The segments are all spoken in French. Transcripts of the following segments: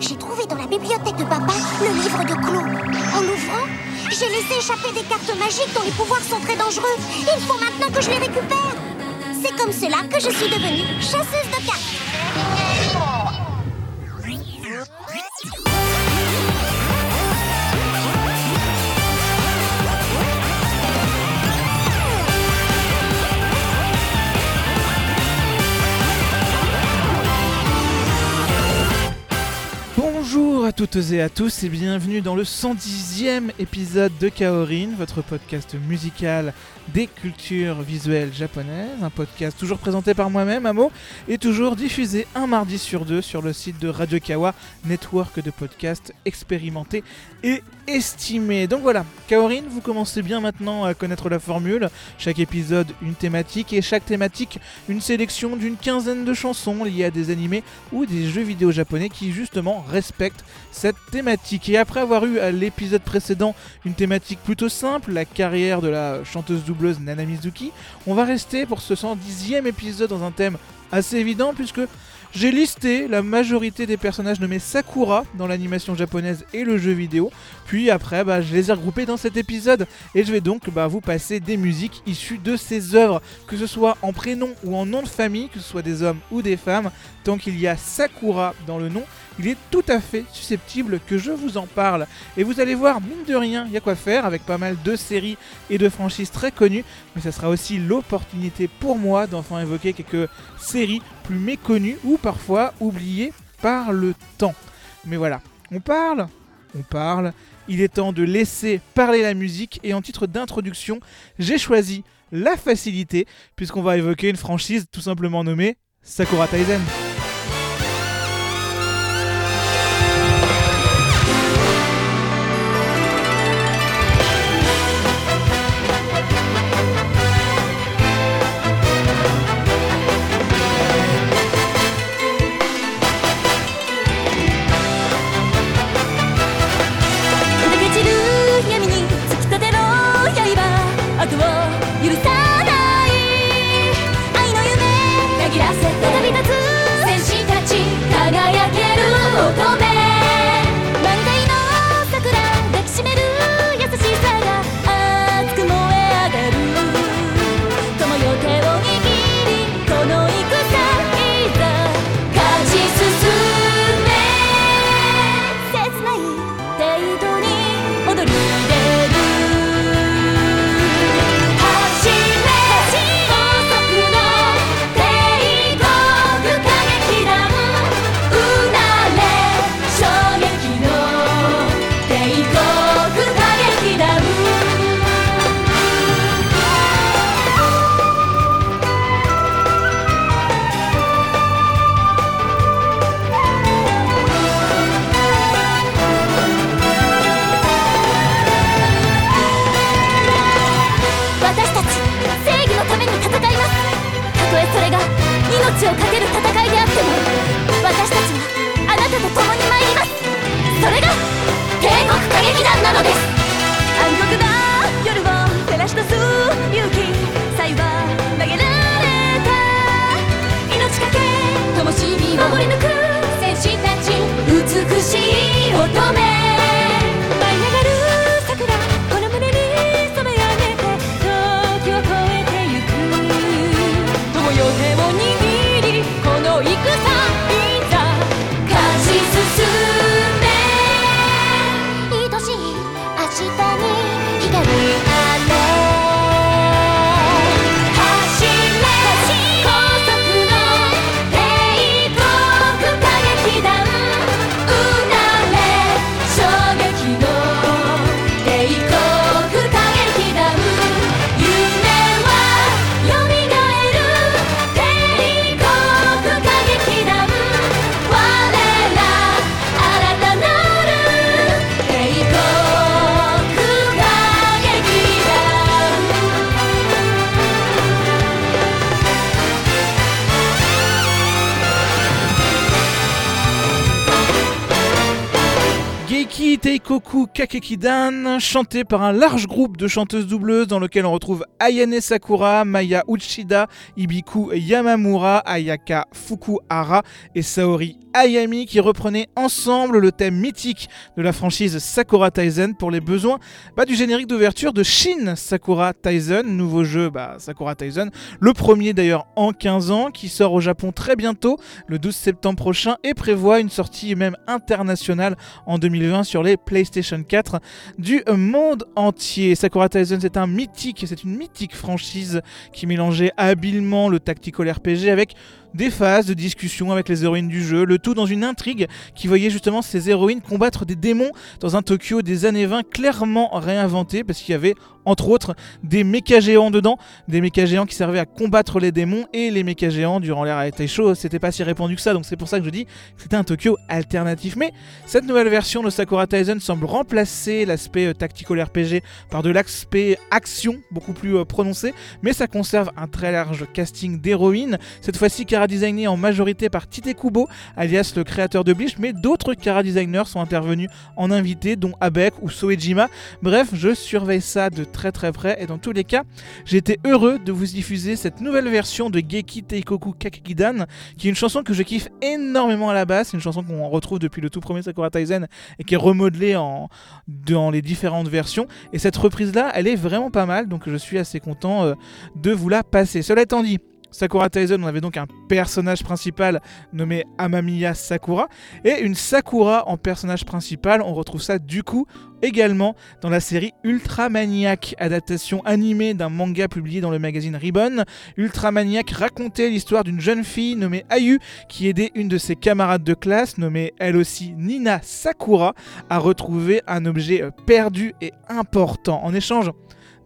j'ai trouvé dans la bibliothèque de papa le livre de Claude. En l'ouvrant, j'ai laissé échapper des cartes magiques dont les pouvoirs sont très dangereux. Il faut maintenant que je les récupère. C'est comme cela que je suis devenue chasseuse de cartes. Bonjour à toutes et à tous et bienvenue dans le 110e épisode de Kaorin, votre podcast musical des cultures visuelles japonaises, un podcast toujours présenté par moi-même, Amo, et toujours diffusé un mardi sur deux sur le site de Radio Kawa, network de podcasts expérimentés et estimés. Donc voilà, Kaorin, vous commencez bien maintenant à connaître la formule, chaque épisode une thématique et chaque thématique une sélection d'une quinzaine de chansons liées à des animés ou des jeux vidéo japonais qui justement respectent cette thématique. Et après avoir eu à l'épisode précédent une thématique plutôt simple, la carrière de la chanteuse doubleuse Nana Mizuki, on va rester pour ce 110e épisode dans un thème assez évident puisque j'ai listé la majorité des personnages nommés Sakura dans l'animation japonaise et le jeu vidéo. Puis après, bah, je les ai regroupés dans cet épisode et je vais donc bah, vous passer des musiques issues de ces œuvres, que ce soit en prénom ou en nom de famille, que ce soit des hommes ou des femmes. Tant qu'il y a Sakura dans le nom, il est tout à fait susceptible que je vous en parle. Et vous allez voir, mine de rien, il y a quoi faire avec pas mal de séries et de franchises très connues. Mais ça sera aussi l'opportunité pour moi d'enfin évoquer quelques séries plus méconnues ou parfois oubliées par le temps. Mais voilà, on parle, on parle. Il est temps de laisser parler la musique et en titre d'introduction, j'ai choisi la facilité puisqu'on va évoquer une franchise tout simplement nommée Sakura Taisen. Kakekidan, chanté par un large groupe de chanteuses doubleuses dans lequel on retrouve Ayane Sakura, Maya Uchida, Ibiku Yamamura, Ayaka Fukuhara et Saori Ayami qui reprenaient ensemble le thème mythique de la franchise Sakura Taisen pour les besoins bah, du générique d'ouverture de Shin Sakura Taisen, nouveau jeu bah, Sakura Taisen, le premier d'ailleurs en 15 ans, qui sort au Japon très bientôt, le 12 septembre prochain, et prévoit une sortie même internationale en 2020 sur les PlayStation 4 du monde entier. Sakura Taisen c'est un mythique, c'est une mythique franchise qui mélangeait habilement le tactical RPG avec des phases de discussion avec les héroïnes du jeu, le tout dans une intrigue qui voyait justement ces héroïnes combattre des démons dans un Tokyo des années 20 clairement réinventé parce qu'il y avait entre autres des méca géants dedans, des méca géants qui servaient à combattre les démons et les méca géants durant l'ère Taisho, c'était pas si répandu que ça, donc c'est pour ça que je dis que c'était un Tokyo alternatif. Mais cette nouvelle version de Sakura Taisen semble remplacer l'aspect euh, tactical RPG par de l'aspect action beaucoup plus euh, prononcé, mais ça conserve un très large casting d'héroïnes, cette fois-ci cara designé en majorité par Tite Kubo, alias le créateur de Bleach, mais d'autres cara designers sont intervenus en invité, dont Abek ou Soejima. Bref, je surveille ça de très près et dans tous les cas, j'ai été heureux de vous diffuser cette nouvelle version de Geki Teikoku Kakidan, qui est une chanson que je kiffe énormément à la base, c'est une chanson qu'on retrouve depuis le tout premier Sakura Taisen et qui est remodelée en, dans les différentes versions. Et cette reprise là, elle est vraiment pas mal, donc je suis assez content euh, de vous la passer. Cela étant dit, Sakura Taisen, on avait donc un personnage principal nommé Amamiya Sakura et une Sakura en personnage principal. On retrouve ça du coup également dans la série Ultramaniac, adaptation animée d'un manga publié dans le magazine Ribbon. Ultramaniac racontait l'histoire d'une jeune fille nommée Ayu qui aidait une de ses camarades de classe, nommée elle aussi Nina Sakura, à retrouver un objet perdu et important. En échange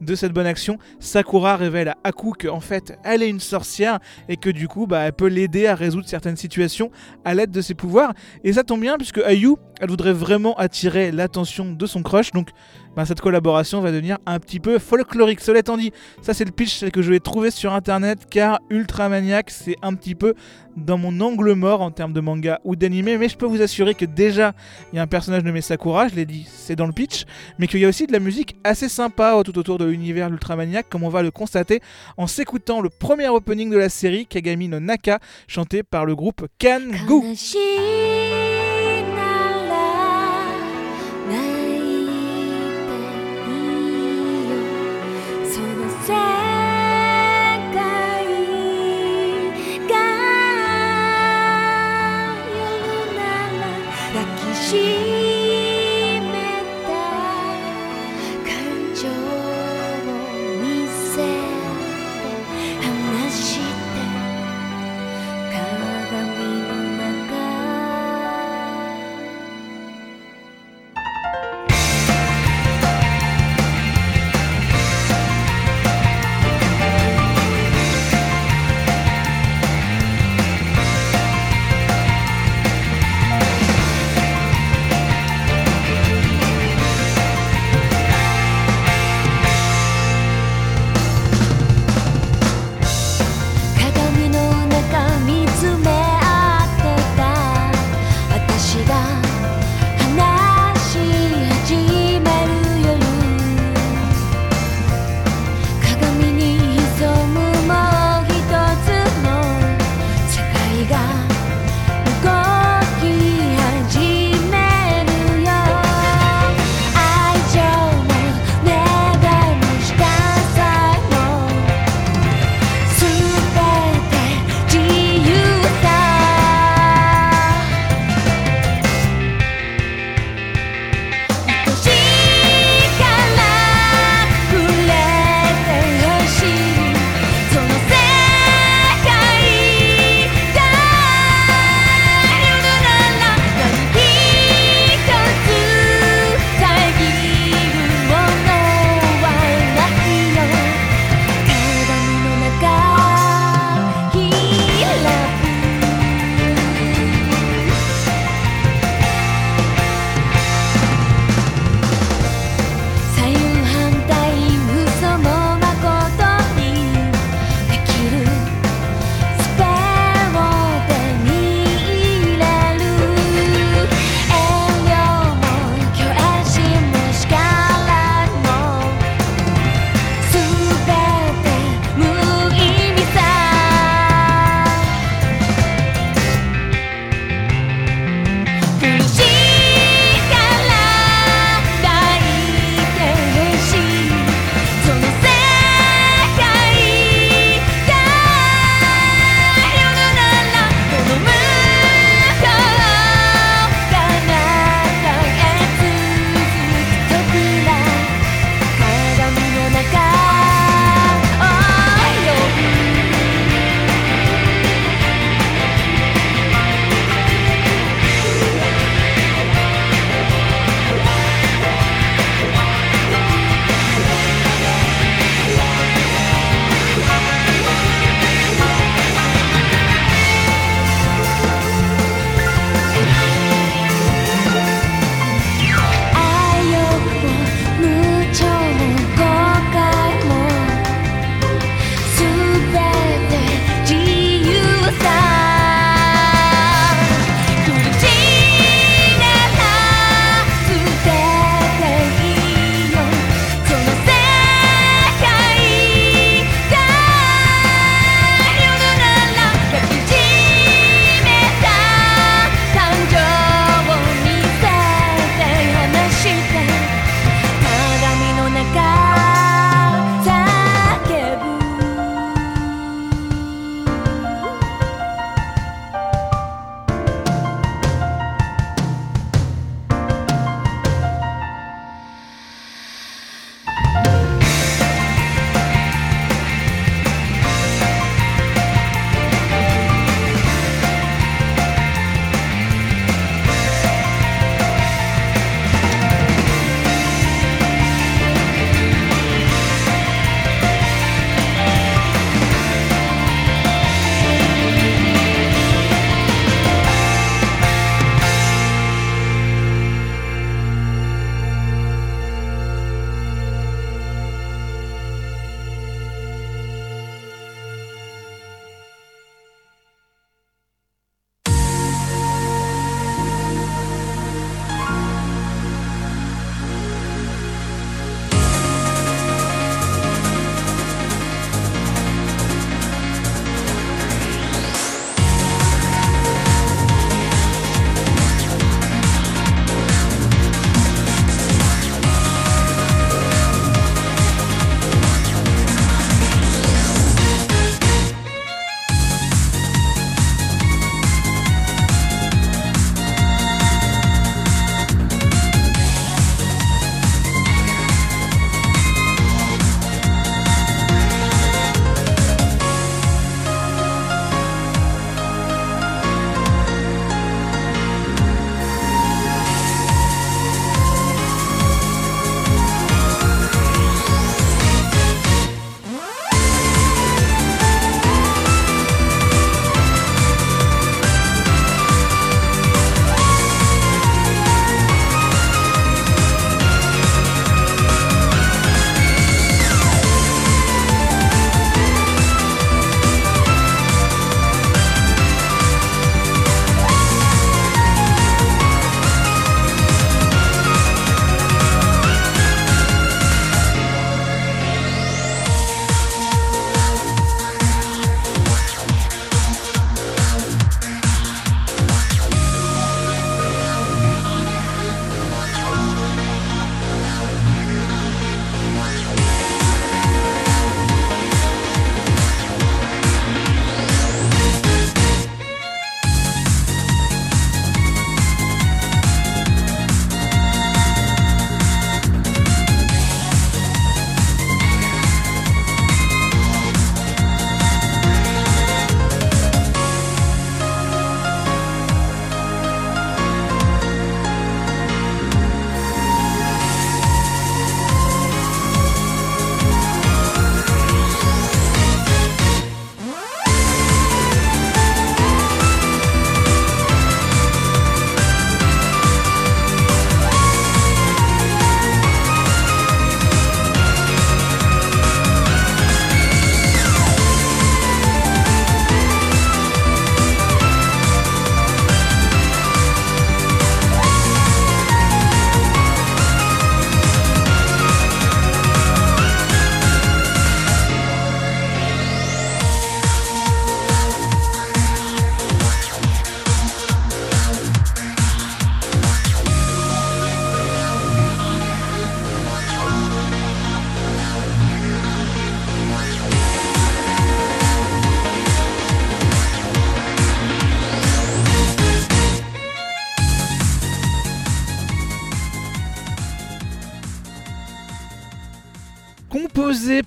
de cette bonne action, Sakura révèle à Aku qu'en fait elle est une sorcière et que du coup bah, elle peut l'aider à résoudre certaines situations à l'aide de ses pouvoirs. Et ça tombe bien puisque Ayu elle voudrait vraiment attirer l'attention de son crush donc bah, cette collaboration va devenir un petit peu folklorique. Cela étant dit, ça c'est le pitch que je vais trouver sur internet car Ultramaniac c'est un petit peu dans mon angle mort en termes de manga ou d'anime, mais je peux vous assurer que déjà il y a un personnage nommé Sakura, je l'ai dit, c'est dans le pitch, mais qu'il y a aussi de la musique assez sympa tout autour de l'univers d'Ultramaniac, comme on va le constater en s'écoutant le premier opening de la série Kagami no Naka, chanté par le groupe Kangu.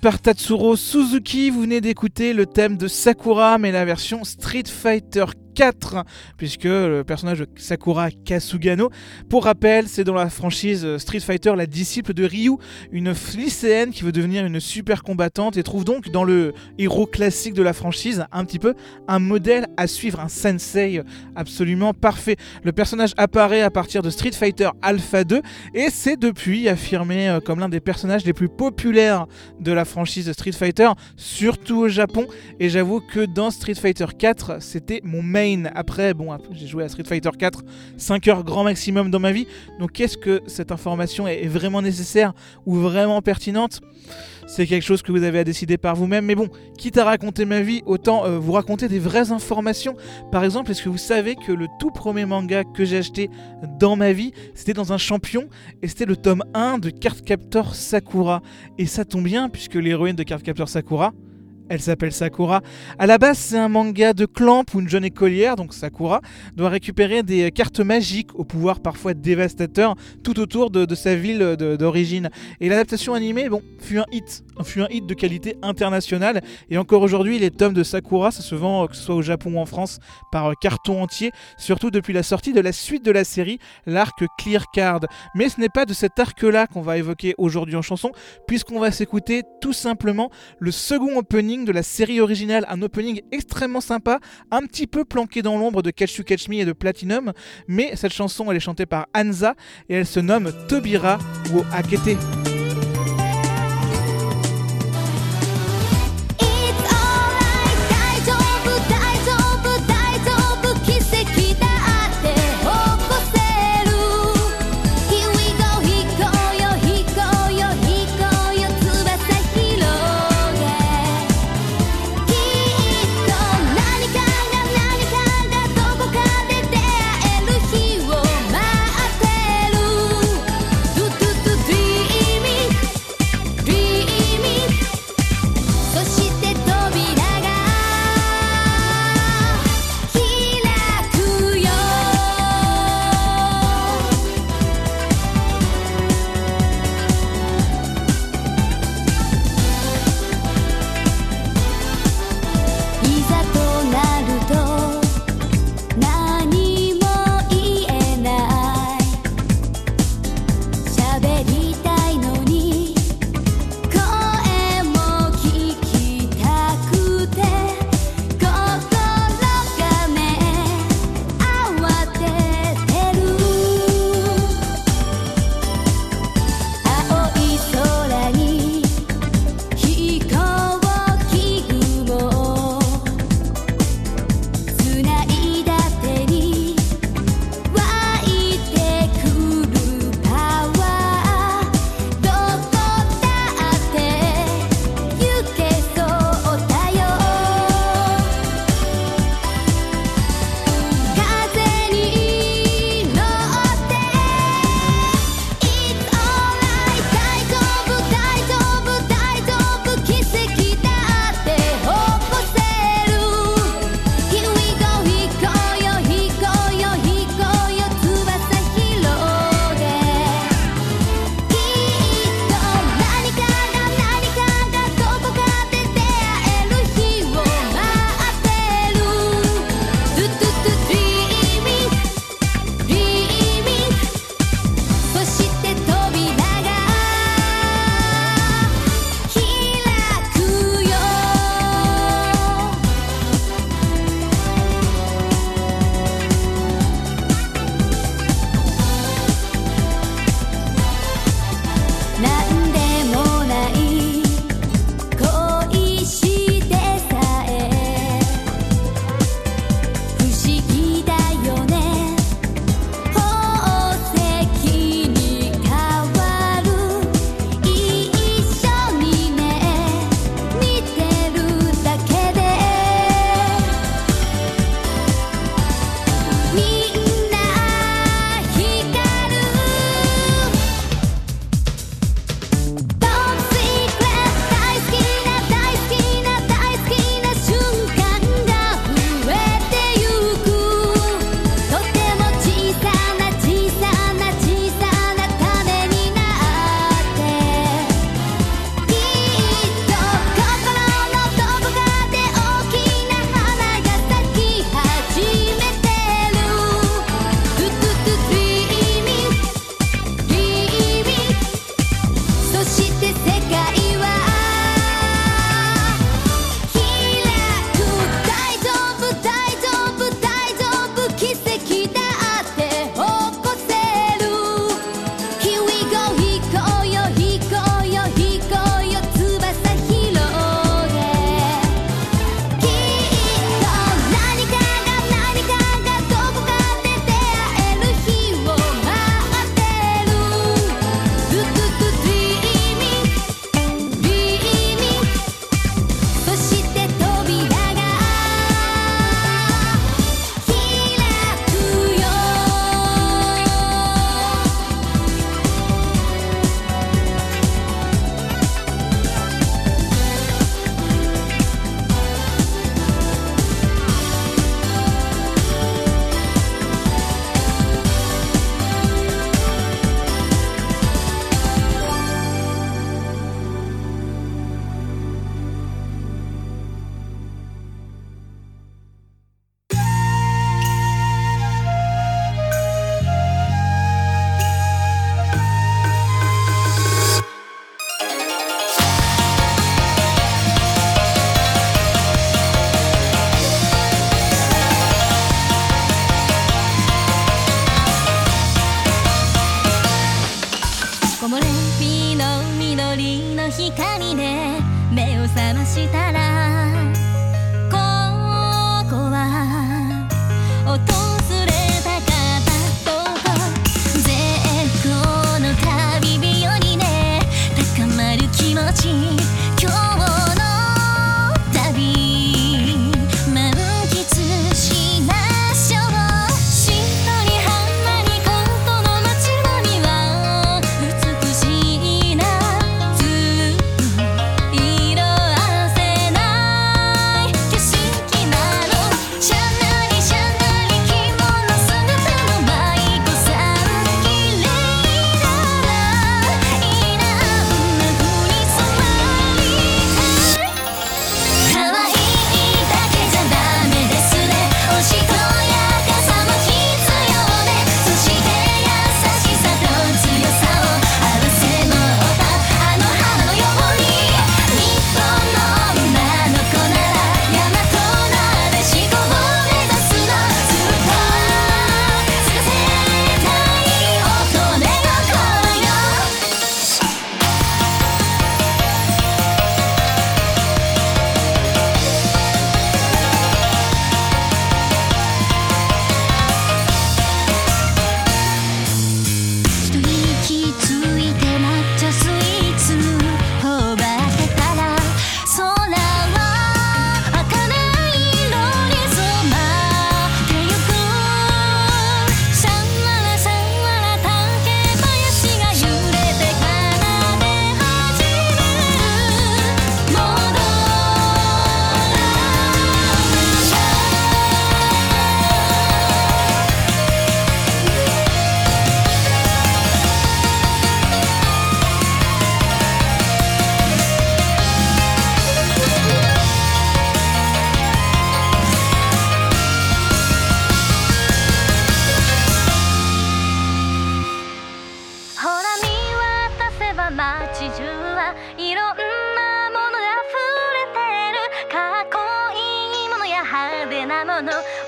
Par Tatsuro Suzuki, vous venez d'écouter le thème de Sakura, mais la version Street Fighter 4, puisque le personnage de Sakura Kasugano, pour rappel, c'est dans la franchise Street Fighter la disciple de Ryu, une lycéenne qui veut devenir une super combattante et trouve donc dans le héros classique de la franchise un petit peu un modèle à suivre, un sensei absolument parfait. Le personnage apparaît à partir de Street Fighter Alpha 2 et c'est depuis affirmé euh, comme l'un des personnages les plus populaires de la franchise Street Fighter, surtout au Japon. Et j'avoue que dans Street Fighter 4, c'était mon après, bon, j'ai joué à Street Fighter 4 5 heures grand maximum dans ma vie. Donc qu'est-ce que cette information est vraiment nécessaire ou vraiment pertinente? C'est quelque chose que vous avez à décider par vous-même. Mais bon, quitte à raconter ma vie, autant euh, vous raconter des vraies informations. Par exemple, est-ce que vous savez que le tout premier manga que j'ai acheté dans ma vie, c'était dans un champion et c'était le tome 1 de Cardcaptor Sakura? Et ça tombe bien puisque l'héroïne de Cardcaptor Sakura, elle s'appelle Sakura. À la base, c'est un manga de Clamp où une jeune écolière, donc Sakura, doit récupérer des cartes magiques au pouvoir parfois dévastateur tout autour de, sa ville d'origine. Et l'adaptation animée, bon, fut un hit, fut un hit de qualité internationale. Et encore aujourd'hui, les tomes de Sakura, ça se vend, que ce soit au Japon ou en France, par carton entier, surtout depuis la sortie de la suite de la série, l'arc Clear Card. Mais ce n'est pas de cet arc-là qu'on va évoquer aujourd'hui en chanson, puisqu'on va s'écouter tout simplement le second opening de la série originale, un opening extrêmement sympa, un petit peu planqué dans l'ombre de Catch You Catch Me et de Platinum, mais cette chanson elle est chantée par Anza et elle se nomme Tobira ou Akete.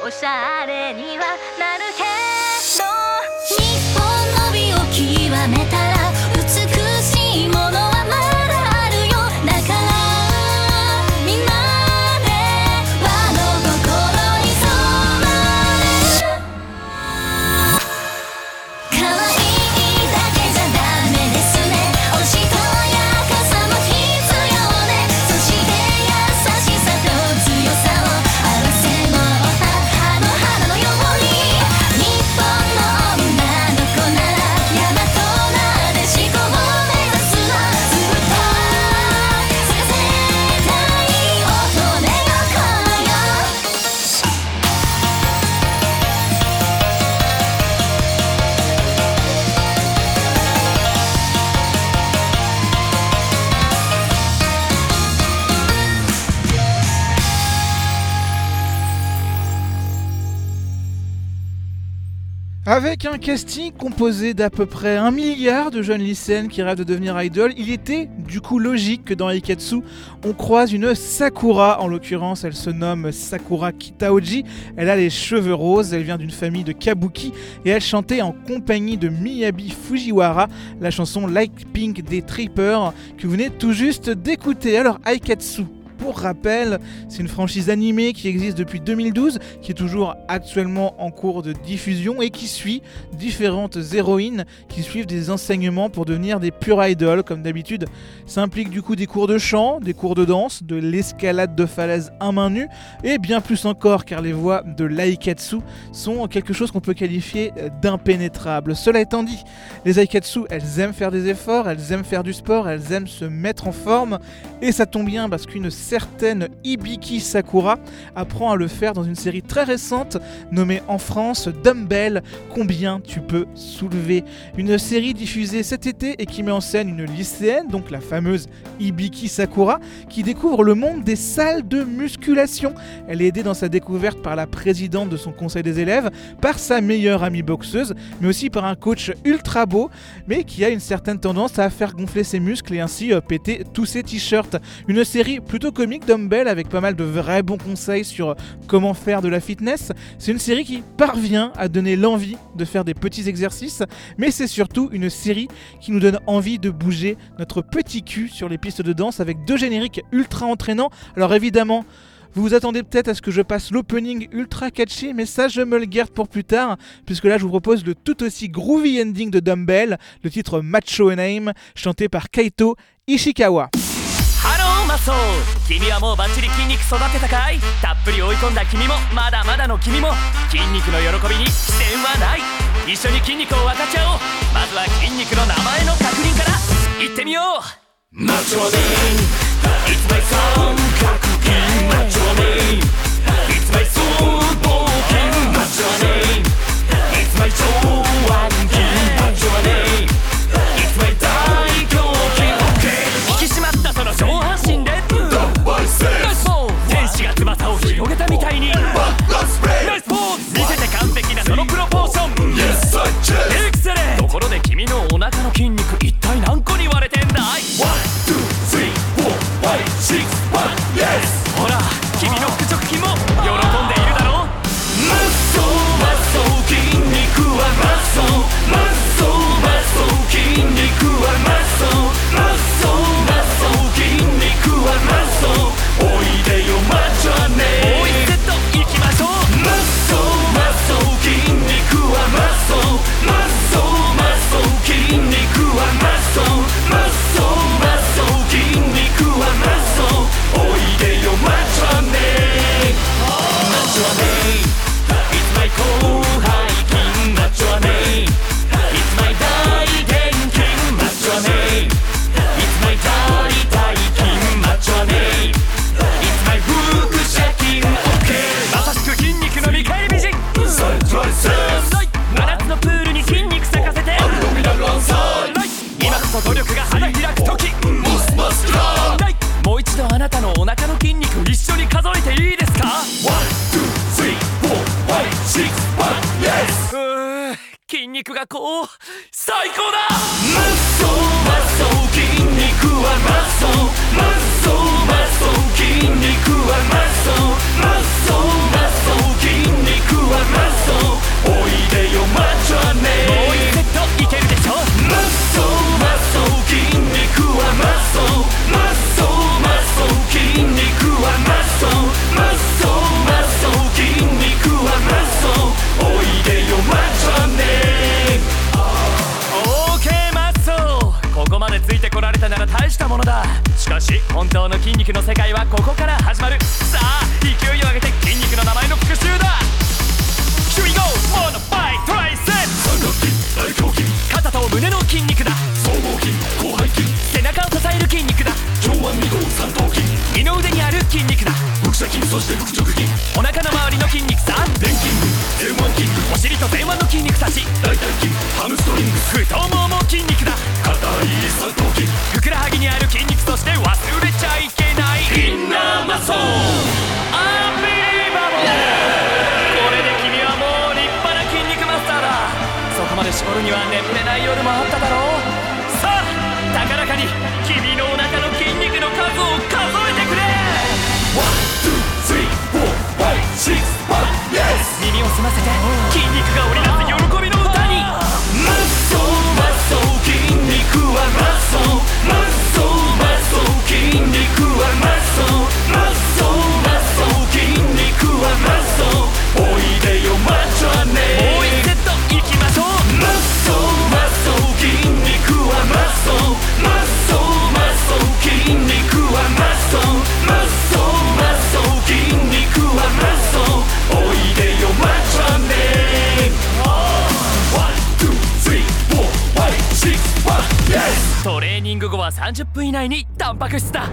おしゃれには Avec un casting composé d'à peu près un milliard de jeunes lycéennes qui rêvent de devenir idol, il était du coup logique que dans Aikatsu, on croise une Sakura. En l'occurrence, elle se nomme Sakura Kitaoji. Elle a les cheveux roses, elle vient d'une famille de kabuki et elle chantait en compagnie de Miyabi Fujiwara la chanson Like Pink des Trippers que vous venez tout juste d'écouter. Alors, Aikatsu. Rappel, c'est une franchise animée qui existe depuis 2012, qui est toujours actuellement en cours de diffusion et qui suit différentes héroïnes qui suivent des enseignements pour devenir des pure idoles. Comme d'habitude, ça implique du coup des cours de chant, des cours de danse, de l'escalade de falaise à main nue et bien plus encore car les voix de l'Aikatsu sont quelque chose qu'on peut qualifier d'impénétrable. Cela étant dit, les Aikatsu, elles aiment faire des efforts, elles aiment faire du sport, elles aiment se mettre en forme et ça tombe bien parce qu'une certaine Ibiki Sakura apprend à le faire dans une série très récente nommée en France Dumbbell Combien tu peux soulever? Une série diffusée cet été et qui met en scène une lycéenne, donc la fameuse Ibiki Sakura, qui découvre le monde des salles de musculation. Elle est aidée dans sa découverte par la présidente de son conseil des élèves, par sa meilleure amie boxeuse, mais aussi par un coach ultra beau, mais qui a une certaine tendance à faire gonfler ses muscles et ainsi euh, péter tous ses t-shirts. Une série plutôt comique Dumbbell avec pas mal de vrais bons conseils sur comment faire de la fitness. C'est une série qui parvient à donner l'envie de faire des petits exercices, mais c'est surtout une série qui nous donne envie de bouger notre petit cul sur les pistes de danse avec deux génériques ultra entraînants. Alors évidemment, vous vous attendez peut-être à ce que je passe l'opening ultra catchy, mais ça je me le garde pour plus tard, puisque là je vous propose le tout aussi groovy ending de Dumbbell, le titre Macho Name, chanté par Kaito Ishikawa. ハローマソー君はもうバッチリ筋肉育てたかい？たっぷり追い込んだ君もまだまだの君も筋肉の喜びに視点はない。一緒に筋肉を分かち合おう。まずは筋肉の名前の確認から。いってみよう。マッチョネーム It's my song 格言マッチョネーム It's my soul 冒険マッチョネーム It's my 超にナイスポーズ見せて完璧なそのプロポーション。エクセレン。トところで君のお腹の筋肉一体何個に割れてんだい？ほら君の腹直こそ努力が花開く時。はい。もう一度あなたのお腹の筋肉一緒に数えていいですか？うー筋肉がこう最高だ。マッソマッソ筋肉はマッソマッソし本当の筋肉の世界はここから始まる。さあ勢いを上げて筋肉の名前の復習だ。Here we go! モノバイトライセット肩と胸の筋肉だ。僧帽筋後背筋背中を支える筋肉だ。上腕二頭三頭筋二の腕にある筋肉だ。腹斜筋そして腹直筋お腹の周りの筋肉さ。臀筋前腕筋お尻と電腕の筋肉たし大胆筋ハムストリング。太ももも筋肉だ。肩ふくらはぎにある筋肉として忘れちゃいけない。インナーマッアンビバボー。これで君はもう立派な筋肉マスターだ。そこまで絞るには眠れない夜もあっただろう。さあ高らかに君のお腹の筋肉の数を数えてくれ。耳を澄ませて筋肉が織りなす喜ニング後は30分以内にタンパク質だ。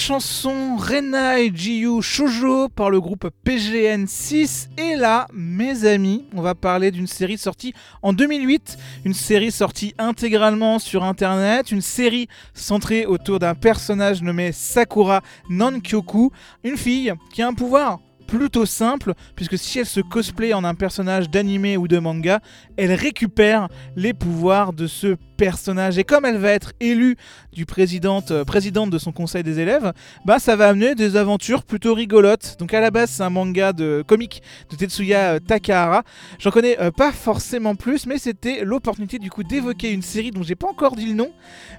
Chanson Renai Jiyu Shoujo par le groupe PGN6. Et là, mes amis, on va parler d'une série sortie en 2008, une série sortie intégralement sur internet, une série centrée autour d'un personnage nommé Sakura Nankyoku, une fille qui a un pouvoir plutôt simple, puisque si elle se cosplay en un personnage d'anime ou de manga, elle récupère les pouvoirs de ce personnage. Et comme elle va être élue du présidente, euh, de son conseil des élèves, bah ça va amener des aventures plutôt rigolotes. Donc à la base c'est un manga de comique de Tetsuya euh, Takahara. J'en connais euh, pas forcément plus, mais c'était l'opportunité du coup d'évoquer une série dont j'ai pas encore dit le nom,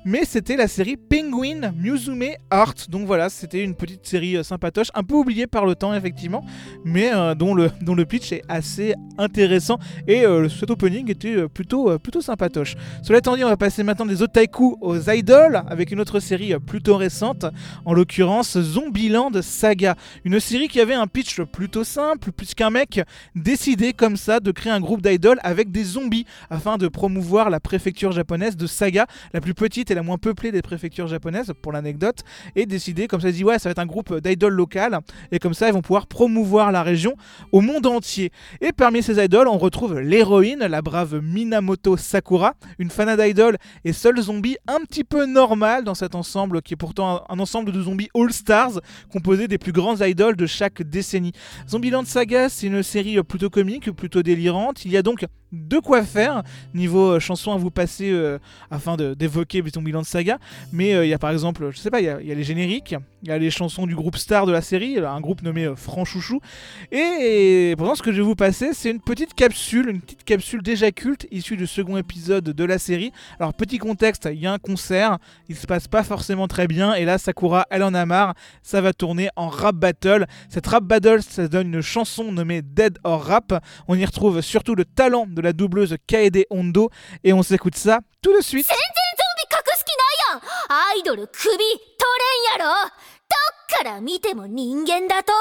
mais c'était la série Penguin Musume Art. Donc voilà, c'était une petite série sympatoche, un peu oubliée par le temps effectivement, mais dont, le, le pitch est assez intéressant et euh, cet opening était plutôt, plutôt sympatoche. Cela étant dit, on va passer maintenant des otaku aux idols avec une autre série euh, plutôt récente, en l'occurrence Zombieland Saga. Une série qui avait un pitch plutôt simple, puisqu'un mec décidait comme ça de créer un groupe d'idoles avec des zombies afin de promouvoir la préfecture japonaise de Saga, la plus petite et la moins peuplée des préfectures japonaises, pour l'anecdote, et décider comme ça, il dit ouais, ça va être un groupe d'idoles locales, et comme ça, ils vont pouvoir promouvoir la région au monde entier. Et parmi ces idoles, on retrouve l'héroïne, la brave Minamoto Sakura, une fanade idol et seul zombie un petit peu dans cet ensemble qui est pourtant un, un ensemble de zombies all-stars composé des plus grands idoles de chaque décennie. Zombieland Saga, c'est une série plutôt comique, plutôt délirante. Il y a donc de quoi faire niveau euh, chanson à vous passer euh, afin de- d'évoquer Zombieland Saga. Mais euh, il y a par exemple, je sais pas, il y a, les génériques, il y a les chansons du groupe star de la série, un groupe nommé euh, Franchouchou. Et pourtant, ce que je vais vous passer, c'est une petite capsule, une petite capsule déjà culte issue du second épisode de la série. Alors, petit contexte, il y a un concert, il se passe pas forcément très bien, et là, Sakura, elle en a marre, ça va tourner en rap battle. Cette rap battle, ça donne une chanson nommée Dead or Rap. On y retrouve surtout le talent de la doubleuse Kaede Hondo, et on s'écoute ça tout de suite. から見ても人間だと。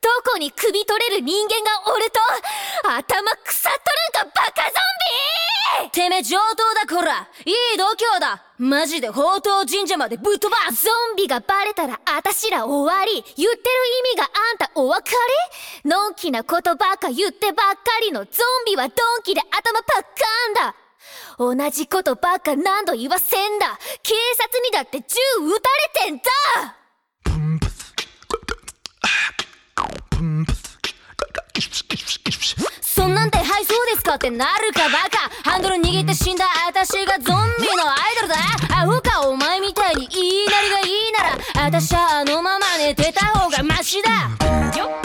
どこに首取れる人間がおると。頭腐っとるんかバカゾンビ！てめえ上等だこらいい度胸だ。マジで宝刀神社までぶっ飛ばす。ゾンビがバレたらあたしら終わり。言ってる意味があんたお分かり？のんきなことばっか言ってばっかりのゾンビはドンキで頭パッカーンだ。同じことばっか何度言わせんだ。警察にだって銃撃たれてんだそんなんではいそうですかってなるかバカ。ハンドル握って死んだ私がゾンビのアイドルだ。アホかお前みたいに言いなりがいいなら。私はあのまま寝てた方がマシだ。よっ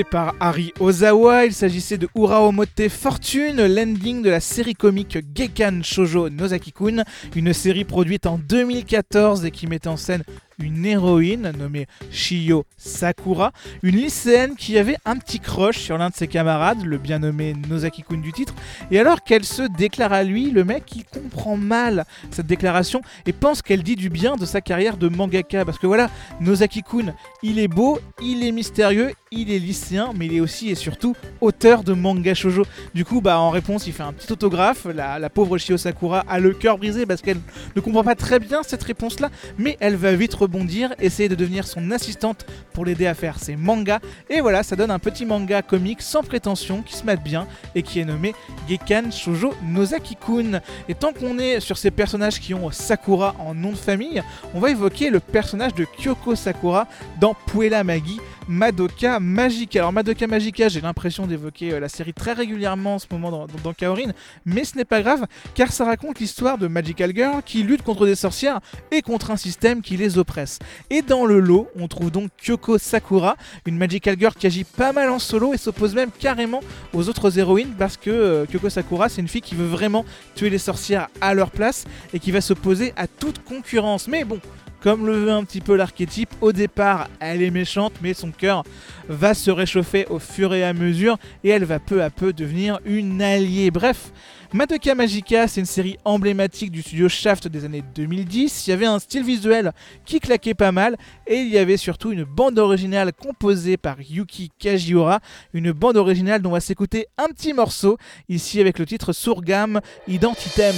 Par Ari Ozawa, il s'agissait de Ura Omote Fortune, l'ending de la série comique Gekan Shoujo Nozaki-kun, une série produite en 2014 et qui mettait en scène une héroïne nommée Shiyo Sakura, une lycéenne qui avait un petit crush sur l'un de ses camarades, le bien nommé Nozaki-kun du titre, et alors qu'elle se déclare à lui, le mec il comprend mal cette déclaration et pense qu'elle dit du bien de sa carrière de mangaka, parce que voilà, Nozaki-kun, il est beau, il est mystérieux, il est lycéen, mais il est aussi et surtout auteur de manga shoujo. Du coup, bah en réponse, il fait un petit autographe. La, la pauvre Shio Sakura a le cœur brisé parce qu'elle ne comprend pas très bien cette réponse-là, mais elle va vite rebondir, essayer de devenir son assistante pour l'aider à faire ses mangas. Et voilà, ça donne un petit manga comique sans prétention qui se mate bien et qui est nommé Gekan Shoujo Nozaki-kun. Et tant qu'on est sur ces personnages qui ont Sakura en nom de famille, on va évoquer le personnage de Kyoko Sakura dans Puella Magi Madoka Magica. Alors Madoka Magica, j'ai l'impression d'évoquer euh, la série très régulièrement en ce moment dans, Kaorin, mais ce n'est pas grave car ça raconte l'histoire de Magical Girl qui lutte contre des sorcières et contre un système qui les oppresse. Et dans le lot, on trouve donc Kyoko Sakura, une Magical Girl qui agit pas mal en solo et s'oppose même carrément aux autres héroïnes parce que euh, Kyoko Sakura, c'est une fille qui veut vraiment tuer les sorcières à leur place et qui va s'opposer à toute concurrence. Mais bon, comme le veut un petit peu l'archétype, au départ, elle est méchante, mais son cœur va se réchauffer au fur et à mesure et elle va peu à peu devenir une alliée. Bref, Madoka Magica, c'est une série emblématique du studio Shaft des années 2010. Il y avait un style visuel qui claquait pas mal et il y avait surtout une bande originale composée par Yuki Kajiura, une bande originale dont on va s'écouter un petit morceau ici avec le titre Surgam Identitem.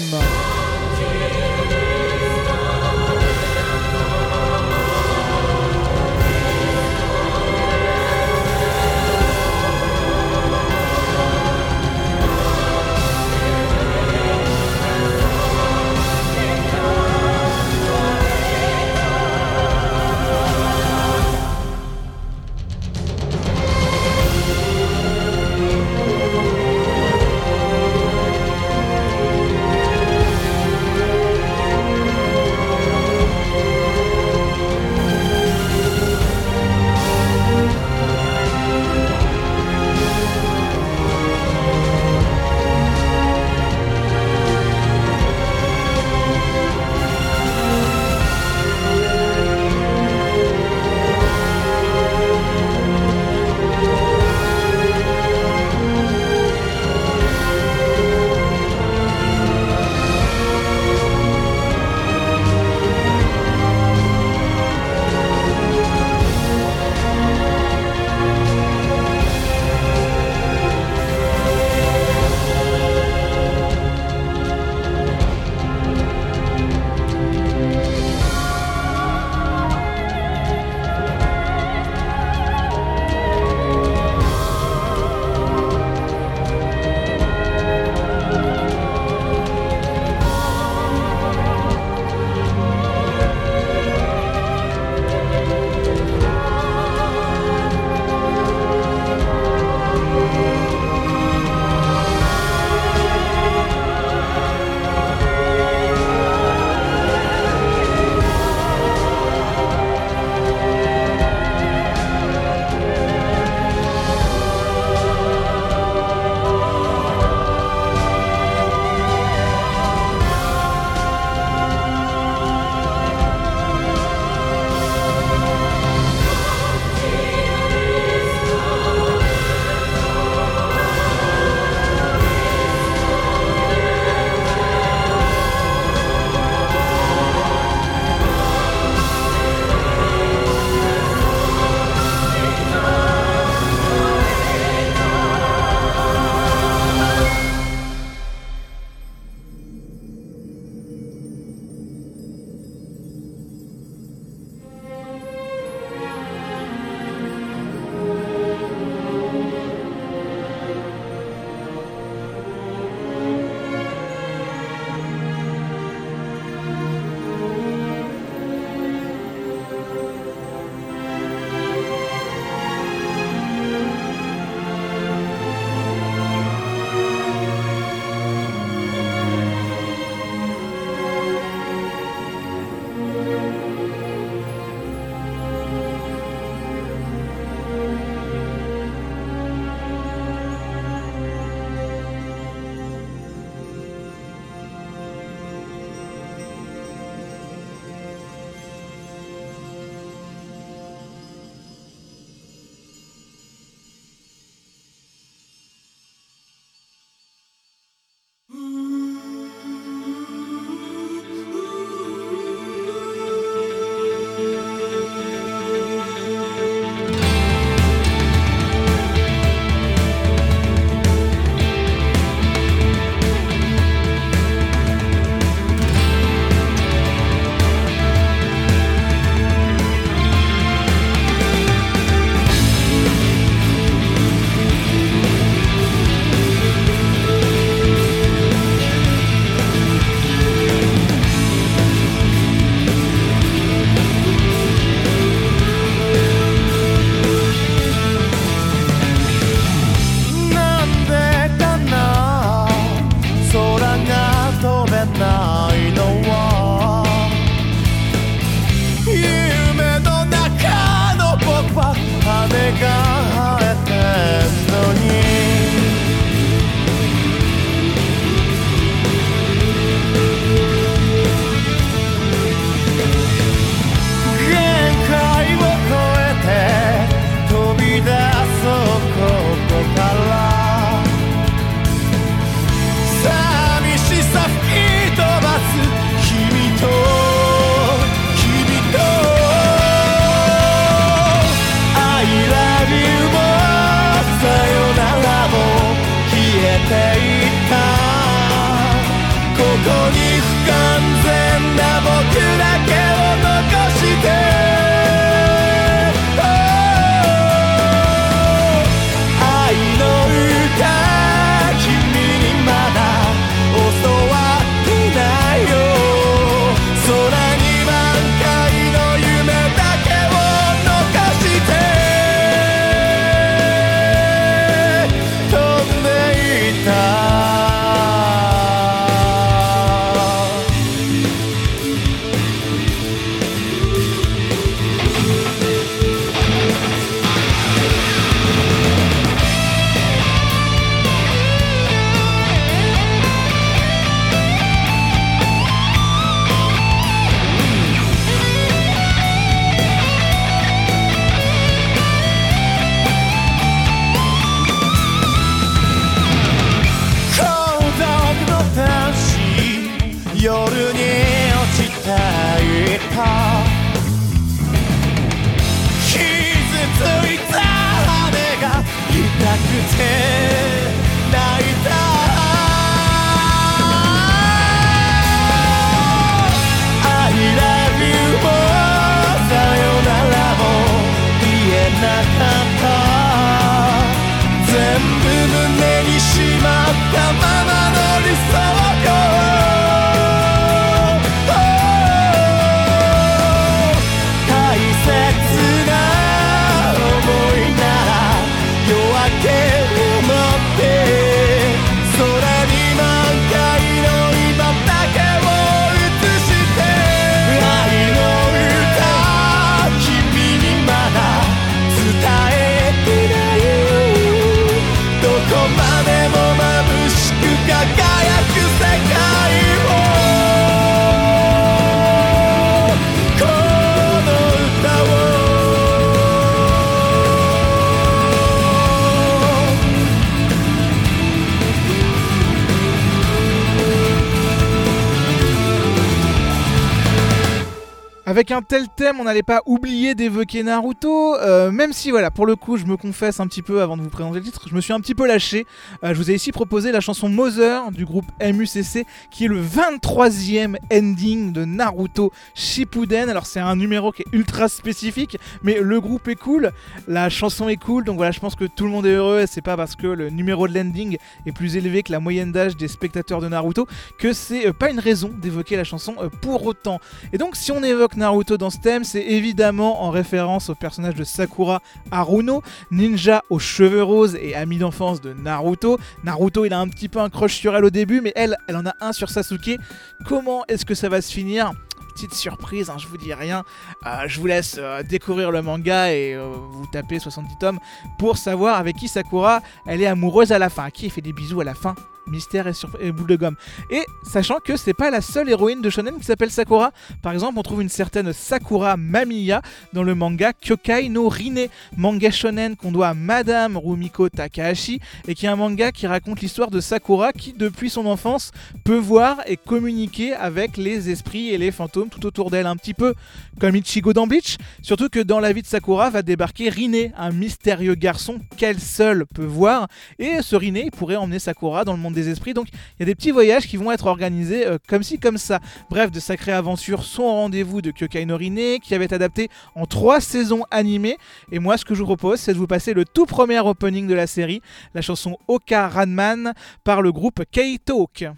Avec un tel thème, on n'allait pas oublier d'évoquer Naruto, euh, même si voilà, pour le coup, je me confesse un petit peu avant de vous présenter le titre, je me suis un petit peu lâché. Euh, je vous ai ici proposé la chanson Mother du groupe MUCC, qui est le 23e ending de Naruto Shippuden. Alors c'est un numéro qui est ultra spécifique, mais le groupe est cool, la chanson est cool, donc voilà, je pense que tout le monde est heureux. et C'est pas parce que le numéro de l'ending est plus élevé que la moyenne d'âge des spectateurs de Naruto que c'est euh, pas une raison d'évoquer la chanson pour autant. Et donc, si on évoque Naruto dans ce thème, c'est évidemment en référence au personnage de Sakura Haruno, ninja aux cheveux roses et ami d'enfance de Naruto. Naruto, il a un petit peu un crush sur elle au début, mais elle, elle en a un sur Sasuke. Comment est-ce que ça va se finir? Petite surprise, hein, je vous dis rien. Euh, je vous laisse euh, découvrir le manga et euh, vous tapez 70 tomes pour savoir avec qui Sakura elle est amoureuse à la fin, à qui elle fait des bisous à la fin. Mystère et, boule de gomme. Et sachant que c'est pas la seule héroïne de shonen qui s'appelle Sakura. Par exemple, on trouve une certaine Sakura Mamiya dans le manga Kyokai no Rine, manga shonen qu'on doit à Madame Rumiko Takahashi et qui est un manga qui raconte l'histoire de Sakura qui, depuis son enfance, peut voir et communiquer avec les esprits et les fantômes tout autour d'elle, un petit peu comme Ichigo dans Bleach. Surtout que dans la vie de Sakura va débarquer Rine, un mystérieux garçon qu'elle seule peut voir. Et ce Rine pourrait emmener Sakura dans le monde des esprits. Donc il y a des petits voyages qui vont être organisés euh, comme ci, comme ça. Bref, de sacrées aventures sont au rendez-vous de Kyokai no Rine, qui avait été adapté en trois saisons animées. Et moi, ce que je vous propose, c'est de vous passer le tout premier opening de la série, la chanson Oka Ranman par le groupe K-Talk.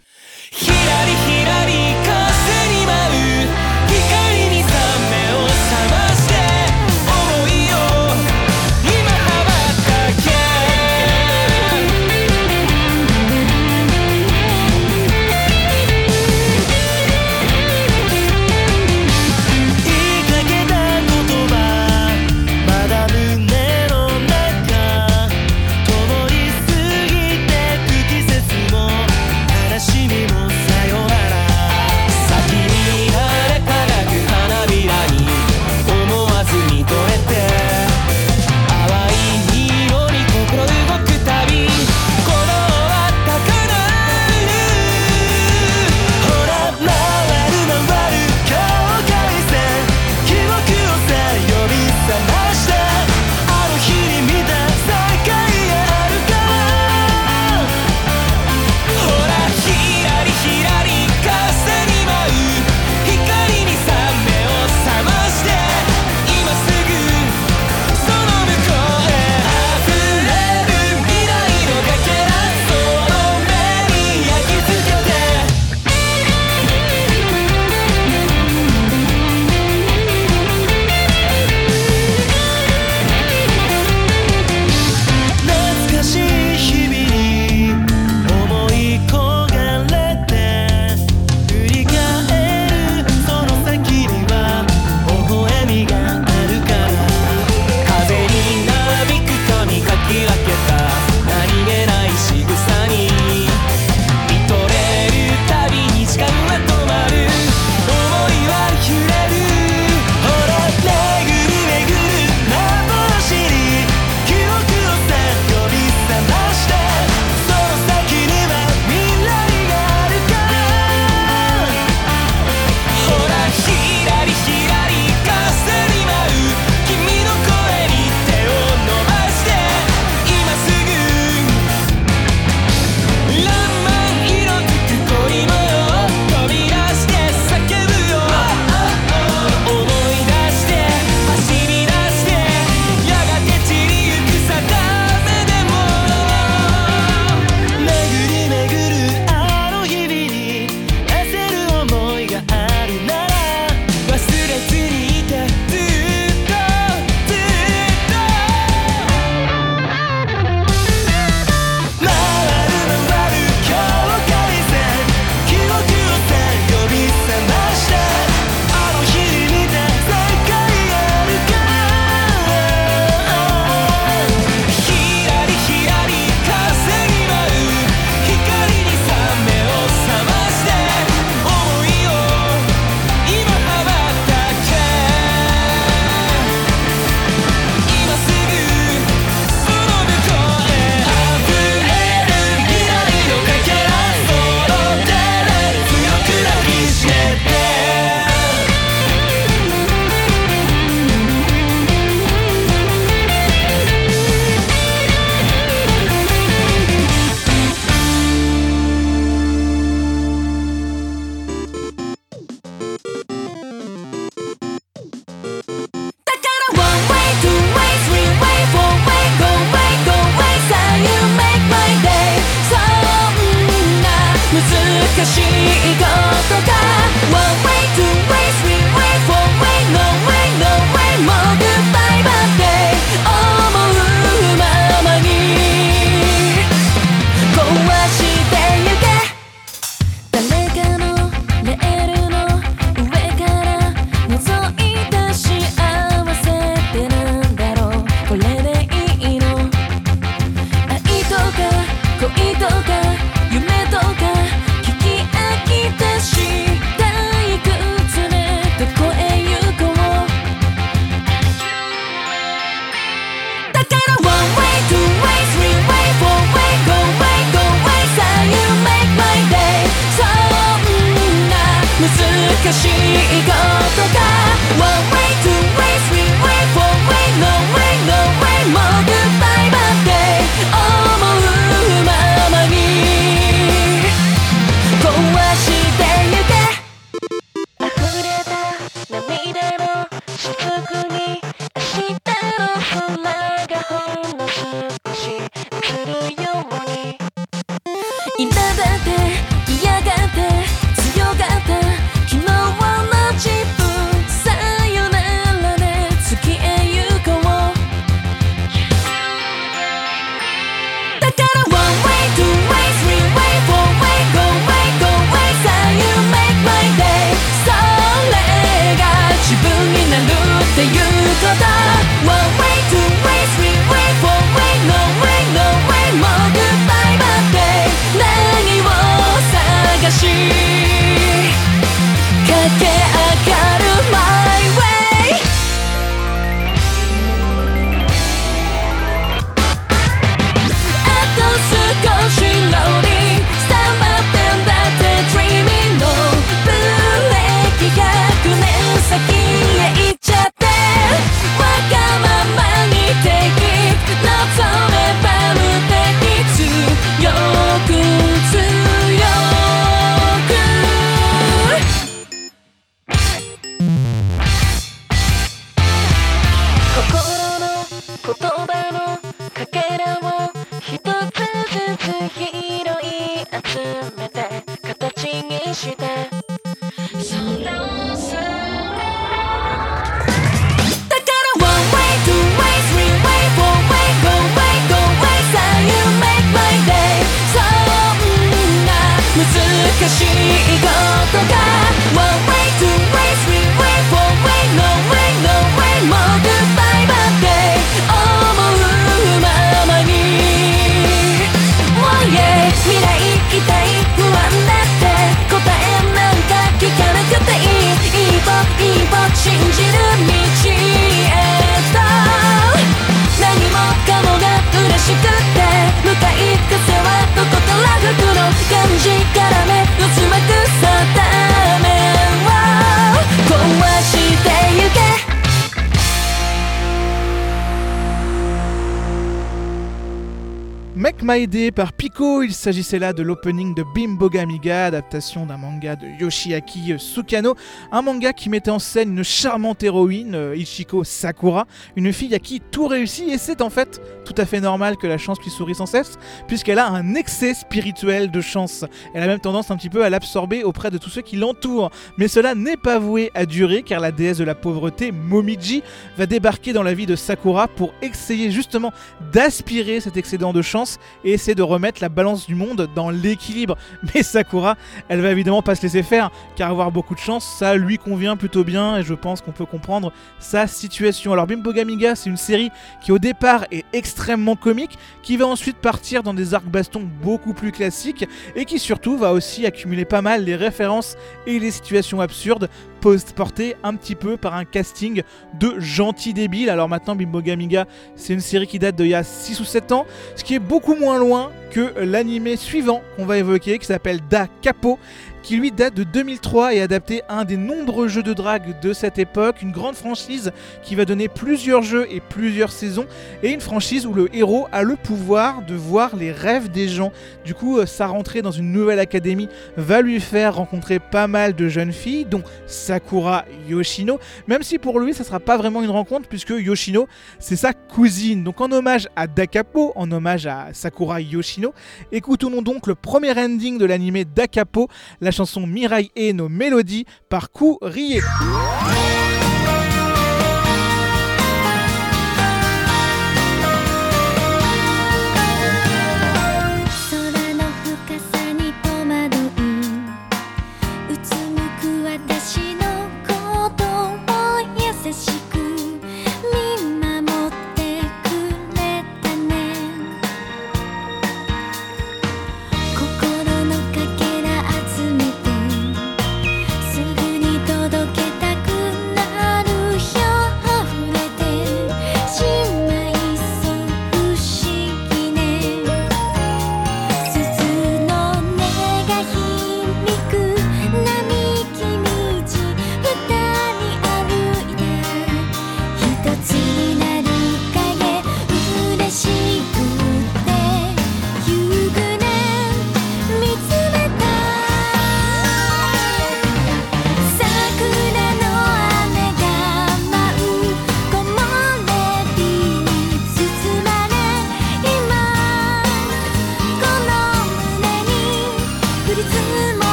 My par Pico, il s'agissait là de l'opening de Bimbo Gamiga, adaptation d'un manga de Yoshiaki Sukano, un manga qui mettait en scène une charmante héroïne, euh, Ichiko Sakura, une fille à qui tout réussit et c'est en fait tout à fait normal que la chance lui sourie sans cesse, puisqu'elle a un excès spirituel de chance. Elle a même tendance un petit peu à l'absorber auprès de tous ceux qui l'entourent, mais cela n'est pas voué à durer car la déesse de la pauvreté, Momiji, va débarquer dans la vie de Sakura pour essayer justement d'aspirer cet excédent de chance et essayer de remettre la balance du monde dans l'équilibre. Mais Sakura, elle va évidemment pas se laisser faire, car avoir beaucoup de chance, ça lui convient plutôt bien, et je pense qu'on peut comprendre sa situation. Alors Bimbo Gamiga, c'est une série qui au départ est extrêmement comique, qui va ensuite partir dans des arcs bastons beaucoup plus classiques, et qui surtout va aussi accumuler pas mal les références et les situations absurdes post-portées un petit peu par un casting de gentils débiles. Alors maintenant, Bimbo Gamiga, c'est une série qui date d'il y a 6 ou 7 ans, ce qui est beaucoup moins loin que l'animé suivant qu'on va évoquer, qui s'appelle Da Capo, qui lui date de 2003 et adapté un des nombreux jeux de drague de cette époque, une grande franchise qui va donner plusieurs jeux et plusieurs saisons, et une franchise où le héros a le pouvoir de voir les rêves des gens. Du coup, euh, sa rentrée dans une nouvelle académie va lui faire rencontrer pas mal de jeunes filles, dont Sakura Yoshino, même si pour lui, ça sera pas vraiment une rencontre, puisque Yoshino, c'est sa cousine. Donc en hommage à Dakapo, en hommage à Sakura Yoshino, écoutons donc le premier ending de l'animé Dakapo, chanson Mirai E no Melody par Ku Rie.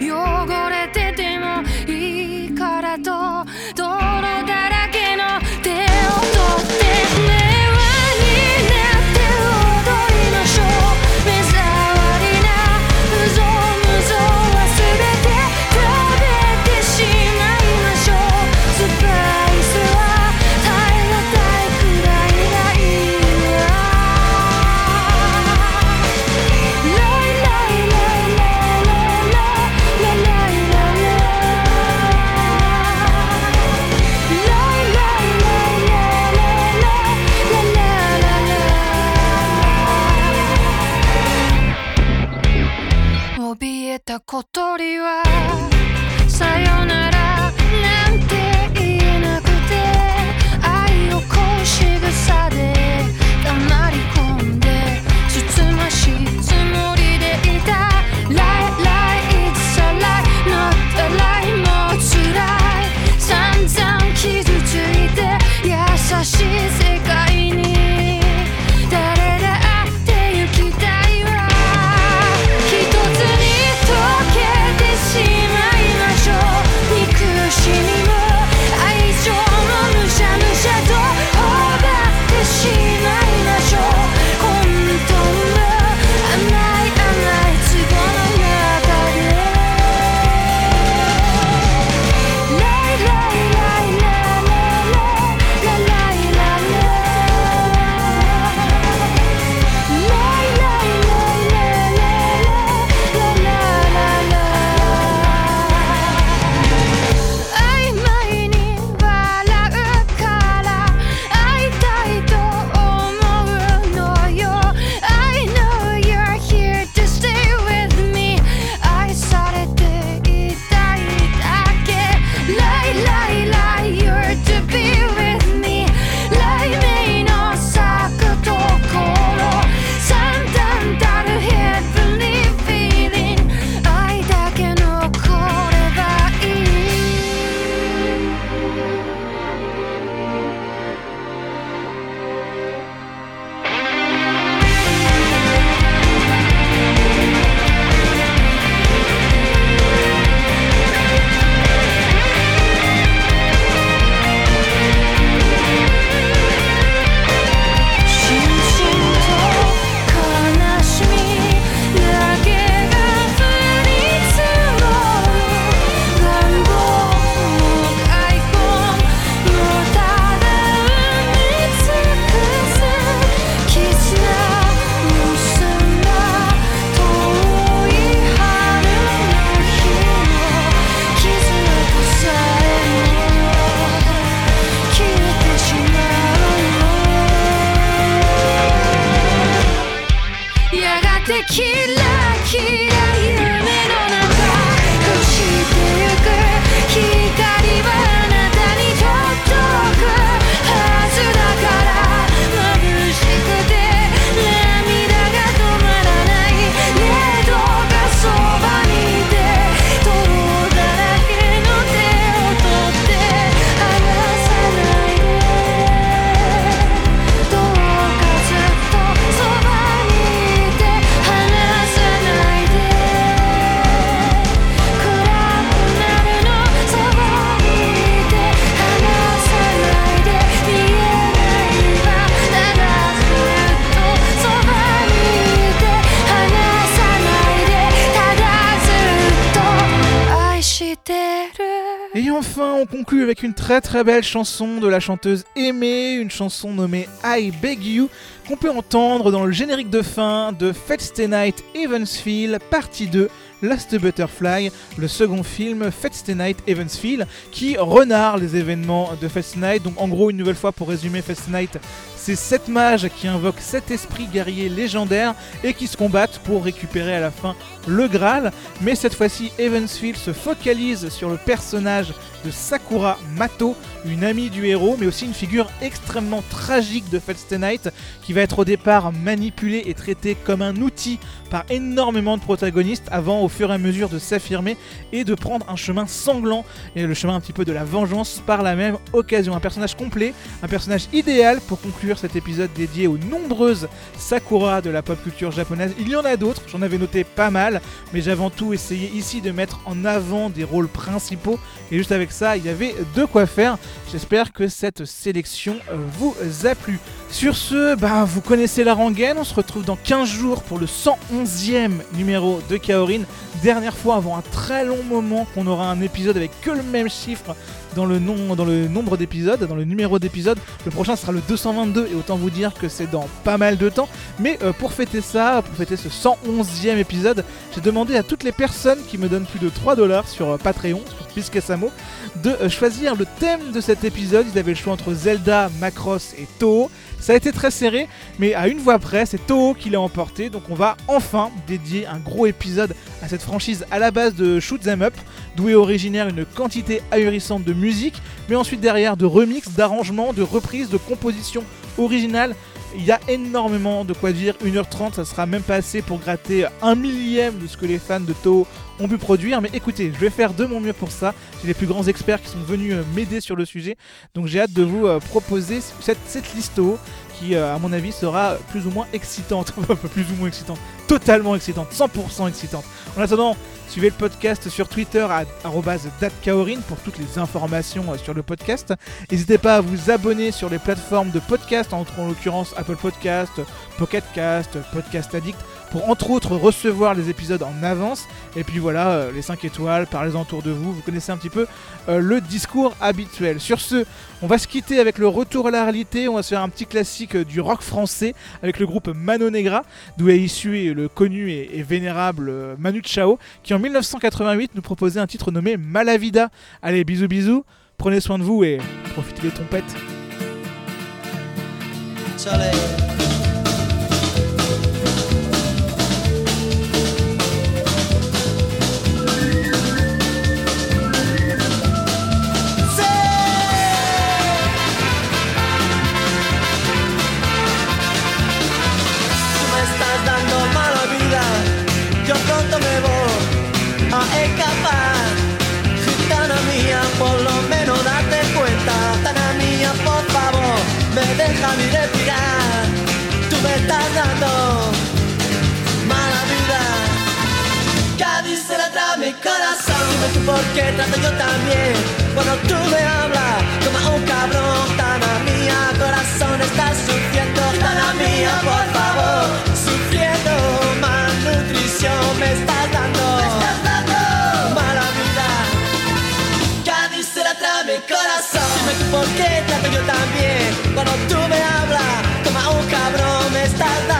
You're très très belle chanson de la chanteuse Aimée, une chanson nommée I Beg You, qu'on peut entendre dans le générique de fin de Stay Night Evansville, partie 2, Last Butterfly, le second film Stay Night Evansville, qui renarre les événements de Stay Night. Donc en gros, une nouvelle fois pour résumer Stay Night, c'est sept mages qui invoquent sept esprits guerriers légendaires et qui se combattent pour récupérer à la fin le Graal. Mais cette fois-ci, Evansville se focalise sur le personnage de Sakura Mato, une amie du héros, mais aussi une figure extrêmement tragique de Fate qui va être au départ manipulée et traitée comme un outil par énormément de protagonistes avant au fur et à mesure de s'affirmer et de prendre un chemin sanglant et le chemin un petit peu de la vengeance par la même occasion. Un personnage complet, un personnage idéal pour conclure cet épisode dédié aux nombreuses Sakura de la pop culture japonaise. Il y en a d'autres, j'en avais noté pas mal, mais j'ai avant tout essayé ici de mettre en avant des rôles principaux et juste avec ça, il y avait de quoi faire. J'espère que cette sélection vous a plu. Sur ce, bah, vous connaissez la rengaine, on se retrouve dans 15 jours pour le 111e numéro de Kaorin. Dernière fois avant un très long moment qu'on aura un épisode avec que le même chiffre dans le, nombre d'épisodes, dans le numéro d'épisodes. Le prochain sera le 222 et autant vous dire que c'est dans pas mal de temps. Mais euh, pour fêter ça, pour fêter ce 111e épisode, j'ai demandé à toutes les personnes qui me donnent plus de 3 dollars sur euh, Patreon, sur Piscasamo, de euh, choisir le thème de cet épisode. Ils avaient le choix entre Zelda, Macross et Toho. Ça a été très serré, mais à une voix près, c'est Toho qui l'a emporté. Donc on va enfin dédier un gros épisode à cette franchise à la base de Shoot 'em Up, d'où est originaire une quantité ahurissante de musique, mais ensuite derrière de remix, d'arrangements, de reprises, de compositions originales. Il y a énormément de quoi dire, 1h30 ça sera même pas assez pour gratter un millième de ce que les fans de Toho ont pu produire, mais écoutez, je vais faire de mon mieux pour ça. J'ai les plus grands experts qui sont venus euh, m'aider sur le sujet, donc j'ai hâte de vous euh, proposer cette, liste Toho qui, euh, à mon avis, sera plus ou moins excitante. plus ou moins excitante, totalement excitante, 100% excitante. En attendant, suivez le podcast sur Twitter à datkaorin pour toutes les informations euh, sur le podcast. N'hésitez pas à vous abonner sur les plateformes de podcast, entre en l'occurrence Apple Podcast, Pocket Cast, Podcast Addict, pour entre autres recevoir les épisodes en avance. Et puis voilà, euh, les 5 étoiles, parlez-en autour de vous, vous connaissez un petit peu euh, le discours habituel. Sur ce, on va se quitter avec le retour à la réalité, on va se faire un petit classique euh, du rock français avec le groupe Mano Negra, d'où est issu le connu et, vénérable Manu Chao, qui en 1988 nous proposait un titre nommé Malavida. Allez, bisous bisous, prenez soin de vous et profitez des trompettes. Corazón. Dime tú por qué trato yo también. Cuando tú me hablas, como un cabrón. Tana mía, corazón, estás sufriendo. Tana mía, por favor, sufriendo. Malnutrición me estás dando. Mala vida. Cádiz se la trae mi corazón. Dime tú por qué trato yo también. Cuando tú me hablas, como un cabrón, me estás dando.